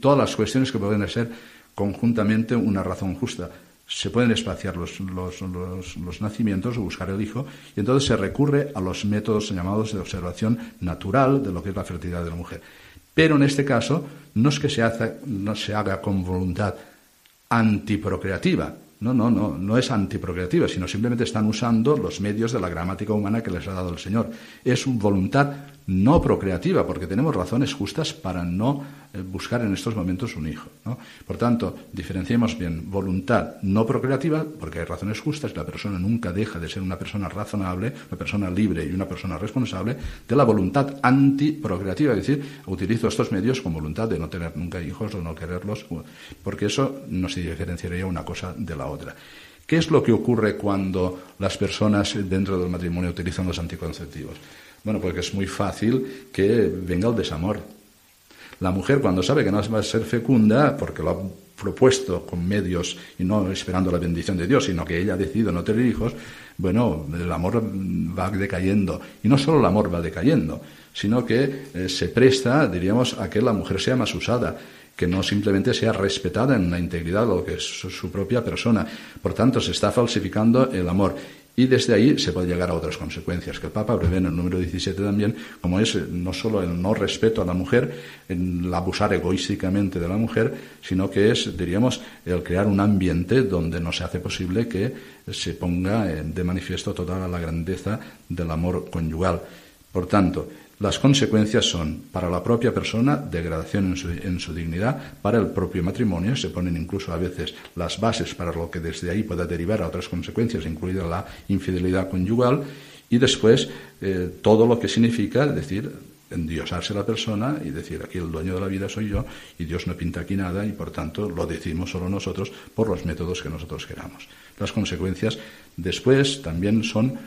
todas las cuestiones que pueden ser conjuntamente una razón justa se pueden espaciar los, los, nacimientos o buscar el hijo, y entonces se recurre a los métodos llamados de observación natural de lo que es la fertilidad de la mujer. Pero en este caso no es que se, no se haga con voluntad antiprocreativa, no, no, no, no es antiprocreativa, sino simplemente están usando los medios de la gramática humana que les ha dado el Señor. Es voluntad no procreativa, porque tenemos razones justas para no eh, buscar en estos momentos un hijo. Por tanto, diferenciemos bien voluntad no procreativa, porque hay razones justas, la persona nunca deja de ser una persona razonable, una persona libre y una persona responsable, de la voluntad antiprocreativa, es decir, utilizo estos medios con voluntad de no tener nunca hijos o no quererlos, porque eso no se diferenciaría una cosa de la otra. ¿Qué es lo que ocurre cuando las personas dentro del matrimonio utilizan los anticonceptivos? Bueno, porque es muy fácil que venga el desamor. La mujer cuando sabe que no va a ser fecunda, porque lo ha propuesto con medios y no esperando la bendición de Dios, sino que ella ha decidido no tener hijos, bueno, el amor va decayendo. Y no solo el amor va decayendo, sino que eh, se presta, diríamos, a que la mujer sea más usada que no simplemente sea respetada en la integridad de lo que es su propia persona. Por tanto, se está falsificando el amor. Y desde ahí se puede llegar a otras consecuencias, que el Papa prevé en el número 17 también, como es eh, no solo el no respeto a la mujer, el abusar egoísticamente de la mujer, sino que es, diríamos, el crear un ambiente donde no se hace posible que se ponga de manifiesto toda la grandeza del amor conyugal. Por tanto, las consecuencias son, para la propia persona, degradación en su, dignidad, para el propio matrimonio, se ponen incluso a veces las bases para lo que desde ahí pueda derivar a otras consecuencias, incluida la infidelidad conyugal, y después eh, todo lo que significa decir endiosarse la persona y decir aquí el dueño de la vida soy yo y Dios no pinta aquí nada y por tanto lo decimos solo nosotros por los métodos que nosotros queramos. Las consecuencias después también son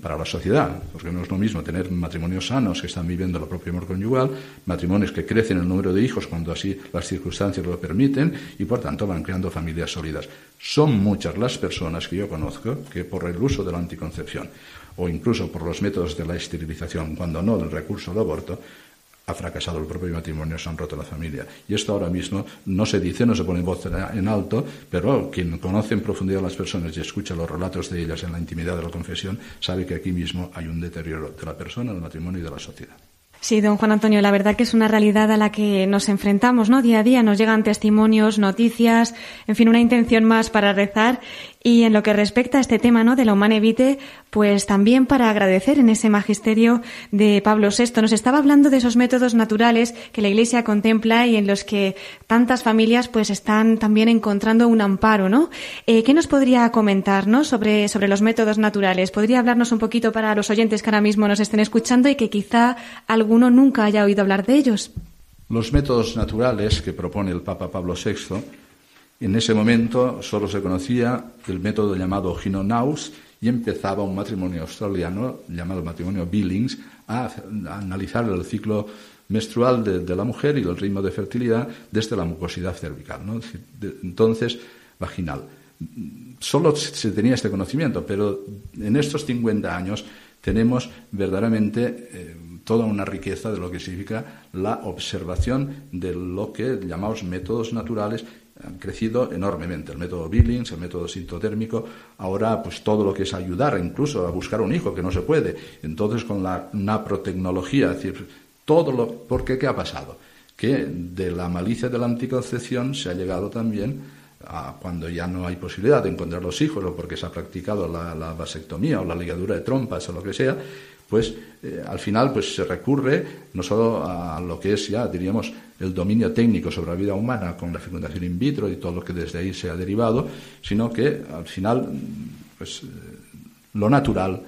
para la sociedad, porque no es lo mismo tener matrimonios sanos que están viviendo el propio amor conyugal, matrimonios que crecen el número de hijos cuando así las circunstancias lo permiten y por tanto van creando familias sólidas. Son muchas las personas que yo conozco que por el uso de la anticoncepción o incluso por los métodos de la esterilización, cuando no del recurso al aborto, ha fracasado el propio matrimonio, se han roto la familia. Y esto ahora mismo no se dice, no se pone voz en alto, pero quien conoce en profundidad a las personas y escucha los relatos de ellas en la intimidad de la confesión, sabe que aquí mismo hay un deterioro de la persona, del matrimonio y de la sociedad. Sí, don Juan Antonio, la verdad que es una realidad a la que nos enfrentamos, ¿no? Día a día nos llegan testimonios, noticias, en fin, una intención más para rezar y en lo que respecta a este tema, ¿no? De la humana evite, pues también para agradecer en ese magisterio de Pablo VI. Nos estaba hablando de esos métodos naturales que la Iglesia contempla y en los que tantas familias pues están también encontrando un amparo, ¿no? Eh, ¿Qué nos podría comentar, ¿no? Sobre, sobre los métodos naturales. ¿Podría hablarnos un poquito para los oyentes que ahora mismo nos estén escuchando y que quizá alguno nunca haya oído hablar de ellos? Los métodos naturales que propone el Papa Pablo VI en ese momento solo se conocía el método llamado Ginonaus y empezaba un matrimonio australiano llamado matrimonio Billings a, analizar el ciclo menstrual de, la mujer y el ritmo de fertilidad desde la mucosidad cervical, entonces vaginal. Solo se tenía este conocimiento, pero en estos 50 años tenemos verdaderamente eh, toda una riqueza de lo que significa la observación de lo que llamamos métodos naturales han crecido enormemente. El método Billings, el método sintotérmico, ahora pues todo lo que es ayudar incluso a buscar un hijo que no se puede. Entonces con la naprotecnología, es decir, todo lo... ¿Por qué? ¿Qué ha pasado? Que de la malicia de la anticoncepción se ha llegado también a cuando ya no hay posibilidad de encontrar los hijos o porque se ha practicado la, la vasectomía o la ligadura de trompas o lo que sea, pues al final pues se recurre no solo a lo que es ya diríamos el dominio técnico sobre la vida humana con la fecundación in vitro y todo lo que desde ahí se ha derivado, sino que al final pues eh, lo natural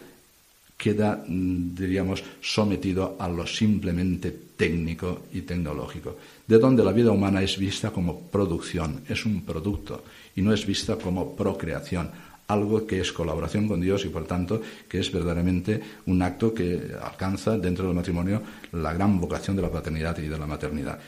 queda diríamos sometido a lo simplemente técnico y tecnológico, de donde la vida humana es vista como producción, es un producto y no es vista como procreación algo que es colaboración con Dios y por tanto que es verdaderamente un acto que alcanza dentro del matrimonio la gran vocación de la paternidad y de la maternidad.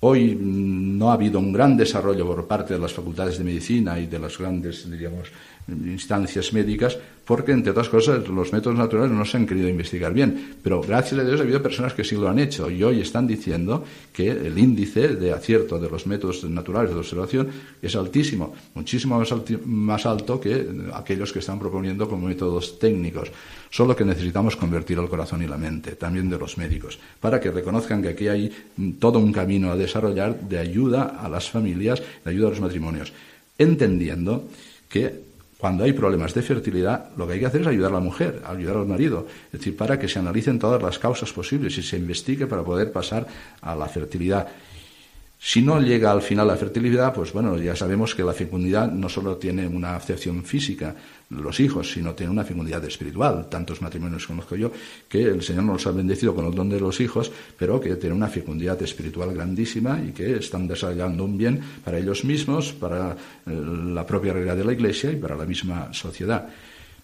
Hoy mm, no ha habido un gran desarrollo por parte de las facultades de medicina y de las grandes, diríamos, instancias médicas, porque, entre otras cosas, los métodos naturales no se han querido investigar bien. Pero, gracias a Dios, ha habido personas que sí lo han hecho y hoy están diciendo que el índice de acierto de los métodos naturales de observación es altísimo, muchísimo más, alto que aquellos que están proponiendo como métodos técnicos. Solo que necesitamos convertir el corazón y la mente, también de los médicos, para que reconozcan que aquí hay todo un camino a desarrollar de ayuda a las familias, de ayuda a los matrimonios, entendiendo que cuando hay problemas de fertilidad, lo que hay que hacer es ayudar a la mujer, ayudar al marido, es decir, para que se analicen todas las causas posibles y se investigue para poder pasar a la fertilidad. Si no llega al final la fertilidad, pues bueno, ya sabemos que la fecundidad no solo tiene una acepción física, los hijos, sino tiene una fecundidad espiritual. Tantos matrimonios conozco yo que el Señor nos ha bendecido con el don de los hijos, pero que tiene una fecundidad espiritual grandísima y que están desarrollando un bien para ellos mismos, para eh, la propia realidad de la Iglesia y para la misma sociedad.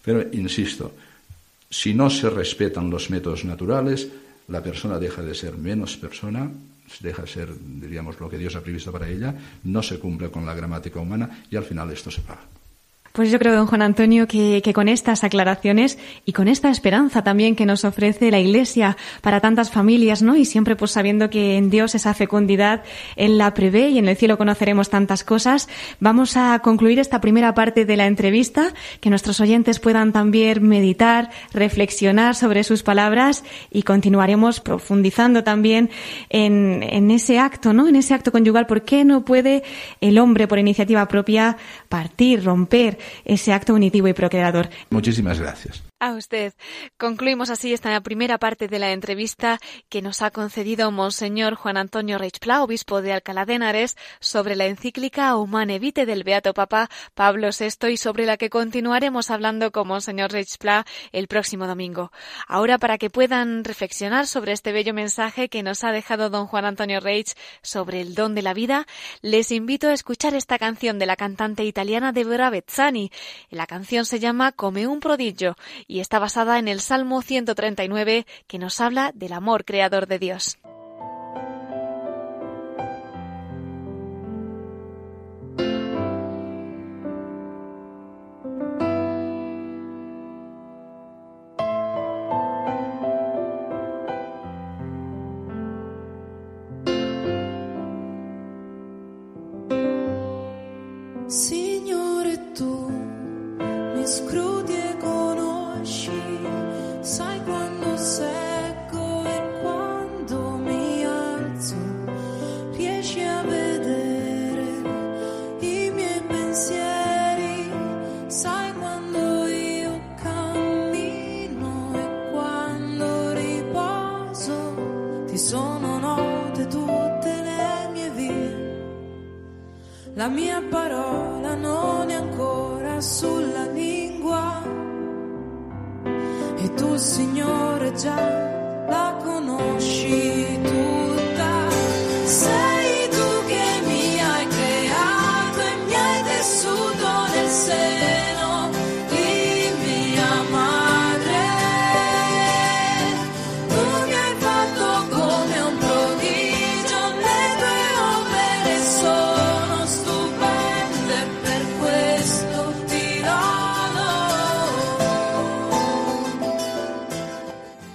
Pero, insisto, si no se respetan los métodos naturales, la persona deja de ser menos persona deja ser, diríamos, lo que Dios ha previsto para ella, no se cumple con la gramática humana y al final esto se paga. Pues yo creo, don Juan Antonio, que, con estas aclaraciones y con esta esperanza también que nos ofrece la Iglesia para tantas familias, ¿no? Y siempre pues sabiendo que en Dios esa fecundidad Él la prevé y en el cielo conoceremos tantas cosas, vamos a concluir esta primera parte de la entrevista, que nuestros oyentes puedan también meditar, reflexionar sobre sus palabras y continuaremos profundizando también en, en ese acto, ¿no? En ese acto conyugal. ¿Por qué no puede el hombre por iniciativa propia partir, romper? ese acto unitivo y procreador. Muchísimas gracias. A usted. Concluimos así esta primera parte de la entrevista que nos ha concedido Monseñor Juan Antonio Reichpla, obispo de Alcalá de Henares, sobre la encíclica Humane Vitae del Beato Papa Pablo VI y sobre la que continuaremos hablando con Monseñor Reichpla el próximo domingo. Ahora, para que puedan reflexionar sobre este bello mensaje que nos ha dejado don Juan Antonio Reich sobre el don de la vida, les invito a escuchar esta canción de la cantante italiana Deborah Bezzani. La canción se llama Come un prodigio y está basada en el Salmo 139 que nos habla del amor creador de Dios. La mia parola non è ancora sulla lingua e tu, Signore, già la conosci.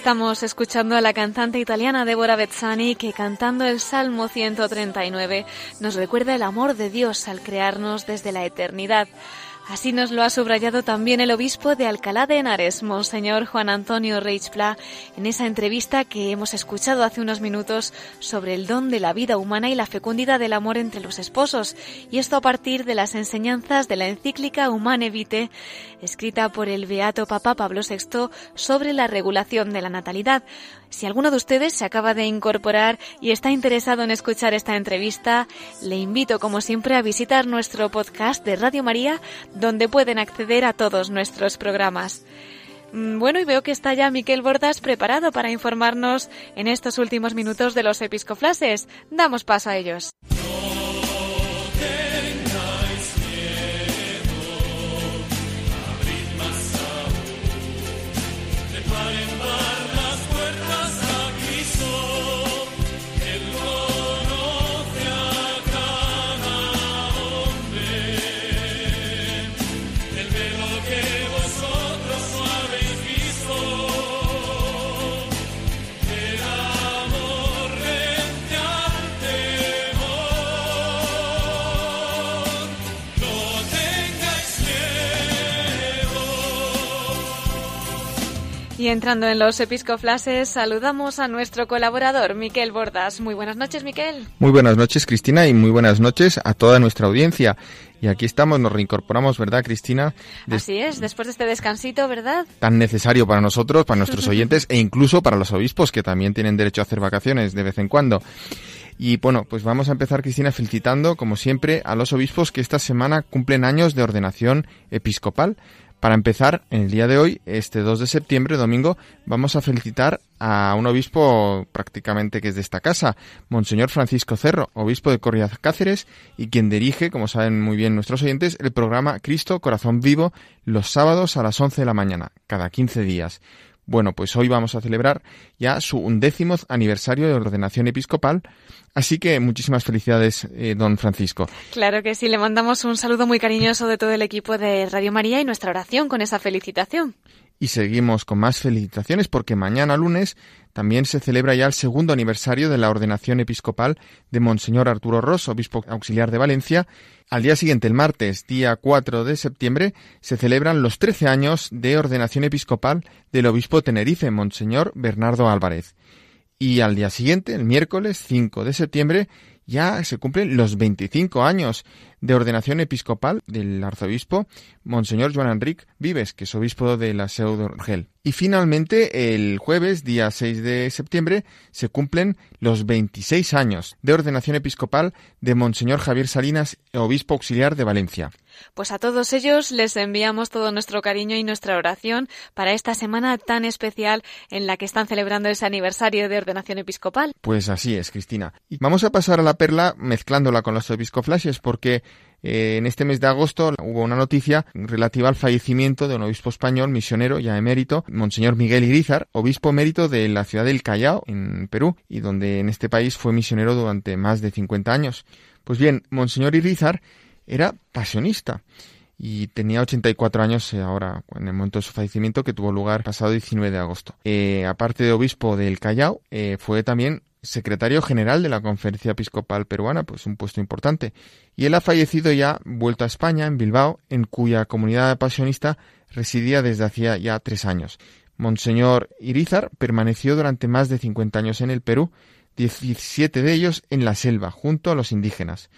Estamos escuchando a la cantante italiana Deborah Bezzani que cantando el Salmo 139 nos recuerda el amor de Dios al crearnos desde la eternidad. Así nos lo ha subrayado también el obispo de Alcalá de Henares, Monseñor Juan Antonio Reichpla, en esa entrevista que hemos escuchado hace unos minutos sobre el don de la vida humana y la fecundidad del amor entre los esposos, y esto a partir de las enseñanzas de la encíclica Humane Vitae, escrita por el beato Papa Pablo VI sobre la regulación de la natalidad. Si alguno de ustedes se acaba de incorporar y está interesado en escuchar esta entrevista, le invito como siempre a visitar nuestro podcast de Radio María, donde pueden acceder a todos nuestros programas. Mm, bueno, y veo que está ya Miquel Bordas preparado para informarnos en estos últimos minutos de los episcoflases. Damos paso a ellos. Y entrando en los episcoflases, saludamos a nuestro colaborador, Miquel Bordas. Muy buenas noches, Miquel. Muy buenas noches, Cristina, y muy buenas noches a toda nuestra audiencia. Y aquí estamos, nos reincorporamos, ¿verdad, Cristina? Así es, después de este descansito, ¿verdad? Tan necesario para nosotros, para nuestros oyentes e incluso para los obispos que también tienen derecho a hacer vacaciones de vez en cuando. Y bueno, pues vamos a empezar, Cristina, felicitando, como siempre, a los obispos que esta semana cumplen años de ordenación episcopal Para empezar, en el día de hoy, este 2 de septiembre, domingo, vamos a felicitar a un obispo prácticamente que es de esta casa, Monseñor Francisco Cerro, obispo de Corriaz Cáceres y quien dirige, como saben muy bien nuestros oyentes, el programa Cristo Corazón Vivo los sábados a las 11 de la mañana, cada 15 días. Bueno, pues hoy vamos a celebrar ya su undécimo aniversario de ordenación episcopal, así que muchísimas felicidades, eh, don Francisco. Claro que sí, le mandamos un saludo muy cariñoso de todo el equipo de Radio María y nuestra oración con esa felicitación. Y seguimos con más felicitaciones porque mañana lunes también se celebra ya el segundo aniversario de la ordenación episcopal de Monseñor Arturo Ross, obispo auxiliar de Valencia. Al día siguiente, el martes, día 4 de septiembre, se celebran los 13 años de ordenación episcopal del obispo Tenerife, Monseñor Bernardo Álvarez. Y al día siguiente, el miércoles 5 de septiembre, ya se cumplen los 25 años de ordenación episcopal del arzobispo Monseñor Joan Enric Vives, que es obispo de la Seu d'Urgel. Y finalmente, el jueves, día 6 de septiembre, se cumplen los 26 años de ordenación episcopal de Monseñor Javier Salinas, obispo auxiliar de Valencia. Pues a todos ellos les enviamos todo nuestro cariño y nuestra oración para esta semana tan especial en la que están celebrando ese aniversario de ordenación episcopal. Pues así es, Cristina. Y vamos a pasar a la perla mezclándola con los episcoflashes porque eh, en este mes de agosto hubo una noticia relativa al fallecimiento de un obispo español misionero ya emérito, Monseñor Miguel Irizar, obispo emérito de la ciudad del Callao, en Perú, y donde en este país fue misionero durante más de 50 años. Pues bien, Monseñor Irizar era pasionista y tenía 84 años eh, ahora, en el momento de su fallecimiento, que tuvo lugar pasado 19 de agosto. Eh, aparte de obispo del Callao, fue también secretario general de la Conferencia Episcopal Peruana, pues un puesto importante. Y él ha fallecido ya, vuelto a España, en Bilbao, en cuya comunidad pasionista residía desde hacía ya tres años. Monseñor Irizar permaneció durante más de 50 años en el Perú, 17 de ellos en la selva, junto a los indígenas.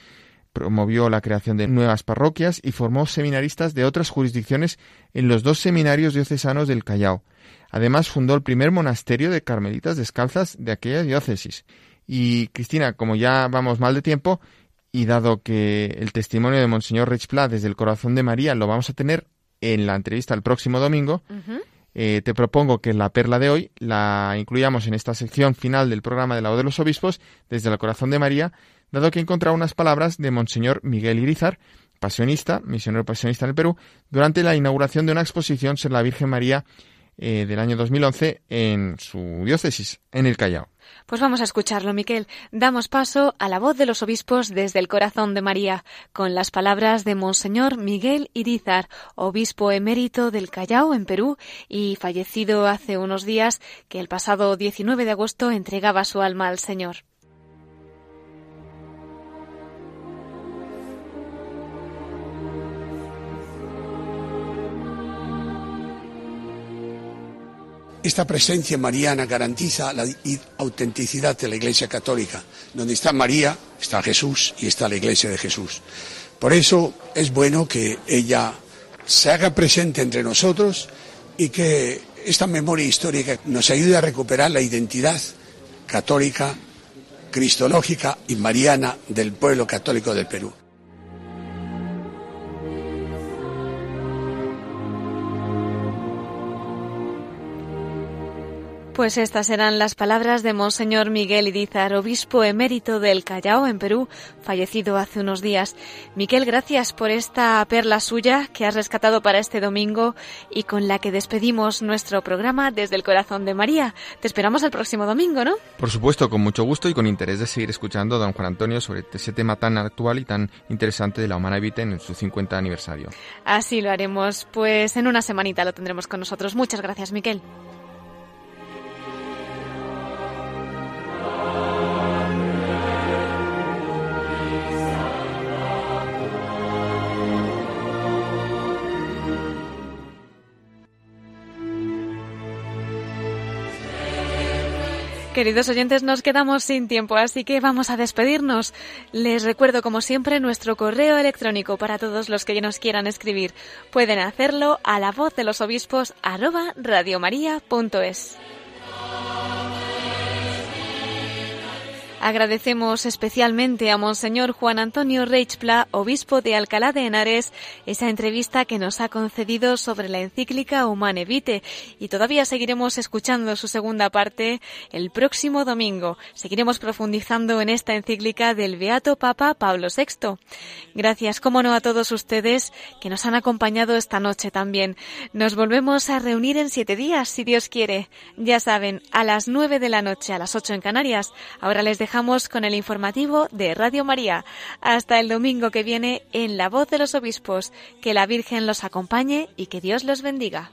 Promovió la creación de nuevas parroquias y formó seminaristas de otras jurisdicciones en los dos seminarios diocesanos del Callao. Además, fundó el primer monasterio de carmelitas descalzas de aquella diócesis. Y, Cristina, como ya vamos mal de tiempo, y dado que el testimonio de Monseñor Richpla desde el corazón de María lo vamos a tener en la entrevista el próximo domingo, eh, te propongo que la perla de hoy la incluyamos en esta sección final del programa de la voz de los obispos desde el corazón de María, dado que he encontrado unas palabras de Monseñor Miguel Irizar, pasionista, misionero pasionista en el Perú, durante la inauguración de una exposición sobre la Virgen María eh, del año 2011 en su diócesis, en el Callao. Pues vamos a escucharlo, Miquel. Damos paso a la voz de los obispos desde el corazón de María, con las palabras de Monseñor Miguel Irizar, obispo emérito del Callao, en Perú, y fallecido hace unos días, que el pasado 19 de agosto entregaba su alma al Señor. Esta presencia mariana garantiza la autenticidad de la Iglesia Católica. Donde está María, está Jesús y está la Iglesia de Jesús. Por eso es bueno que ella se haga presente entre nosotros y que esta memoria histórica nos ayude a recuperar la identidad católica, cristológica y mariana del pueblo católico del Perú. Pues estas eran las palabras de Monseñor Miguel Irizar, obispo emérito del Callao, en Perú, fallecido hace unos días. Miguel, gracias por esta perla suya que has rescatado para este domingo y con la que despedimos nuestro programa desde el corazón de María. Te esperamos el próximo domingo, ¿no? Por supuesto, con mucho gusto y con interés de seguir escuchando a don Juan Antonio sobre ese tema tan actual y tan interesante de la humana vida en su 50 aniversario. Así lo haremos, pues en una semanita lo tendremos con nosotros. Muchas gracias, Miquel. Queridos oyentes, nos quedamos sin tiempo, así que vamos a despedirnos. Les recuerdo, como siempre, nuestro correo electrónico para todos los que nos quieran escribir. Pueden hacerlo a la voz de los obispos arroba radiomaria.es. Agradecemos especialmente a Monseñor Juan Antonio Reichpla, obispo de Alcalá de Henares, esa entrevista que nos ha concedido sobre la encíclica Humane Vitae y todavía seguiremos escuchando su segunda parte el próximo domingo. Seguiremos profundizando en esta encíclica del Beato Papa Pablo VI. Gracias, como no, a todos ustedes que nos han acompañado esta noche también. Nos volvemos a reunir en siete días, si Dios quiere. Ya saben, a las nueve de la noche, a las ocho en Canarias. Ahora les dejamos con el informativo de Radio María. Hasta el domingo que viene en La Voz de los Obispos. Que la Virgen los acompañe y que Dios los bendiga.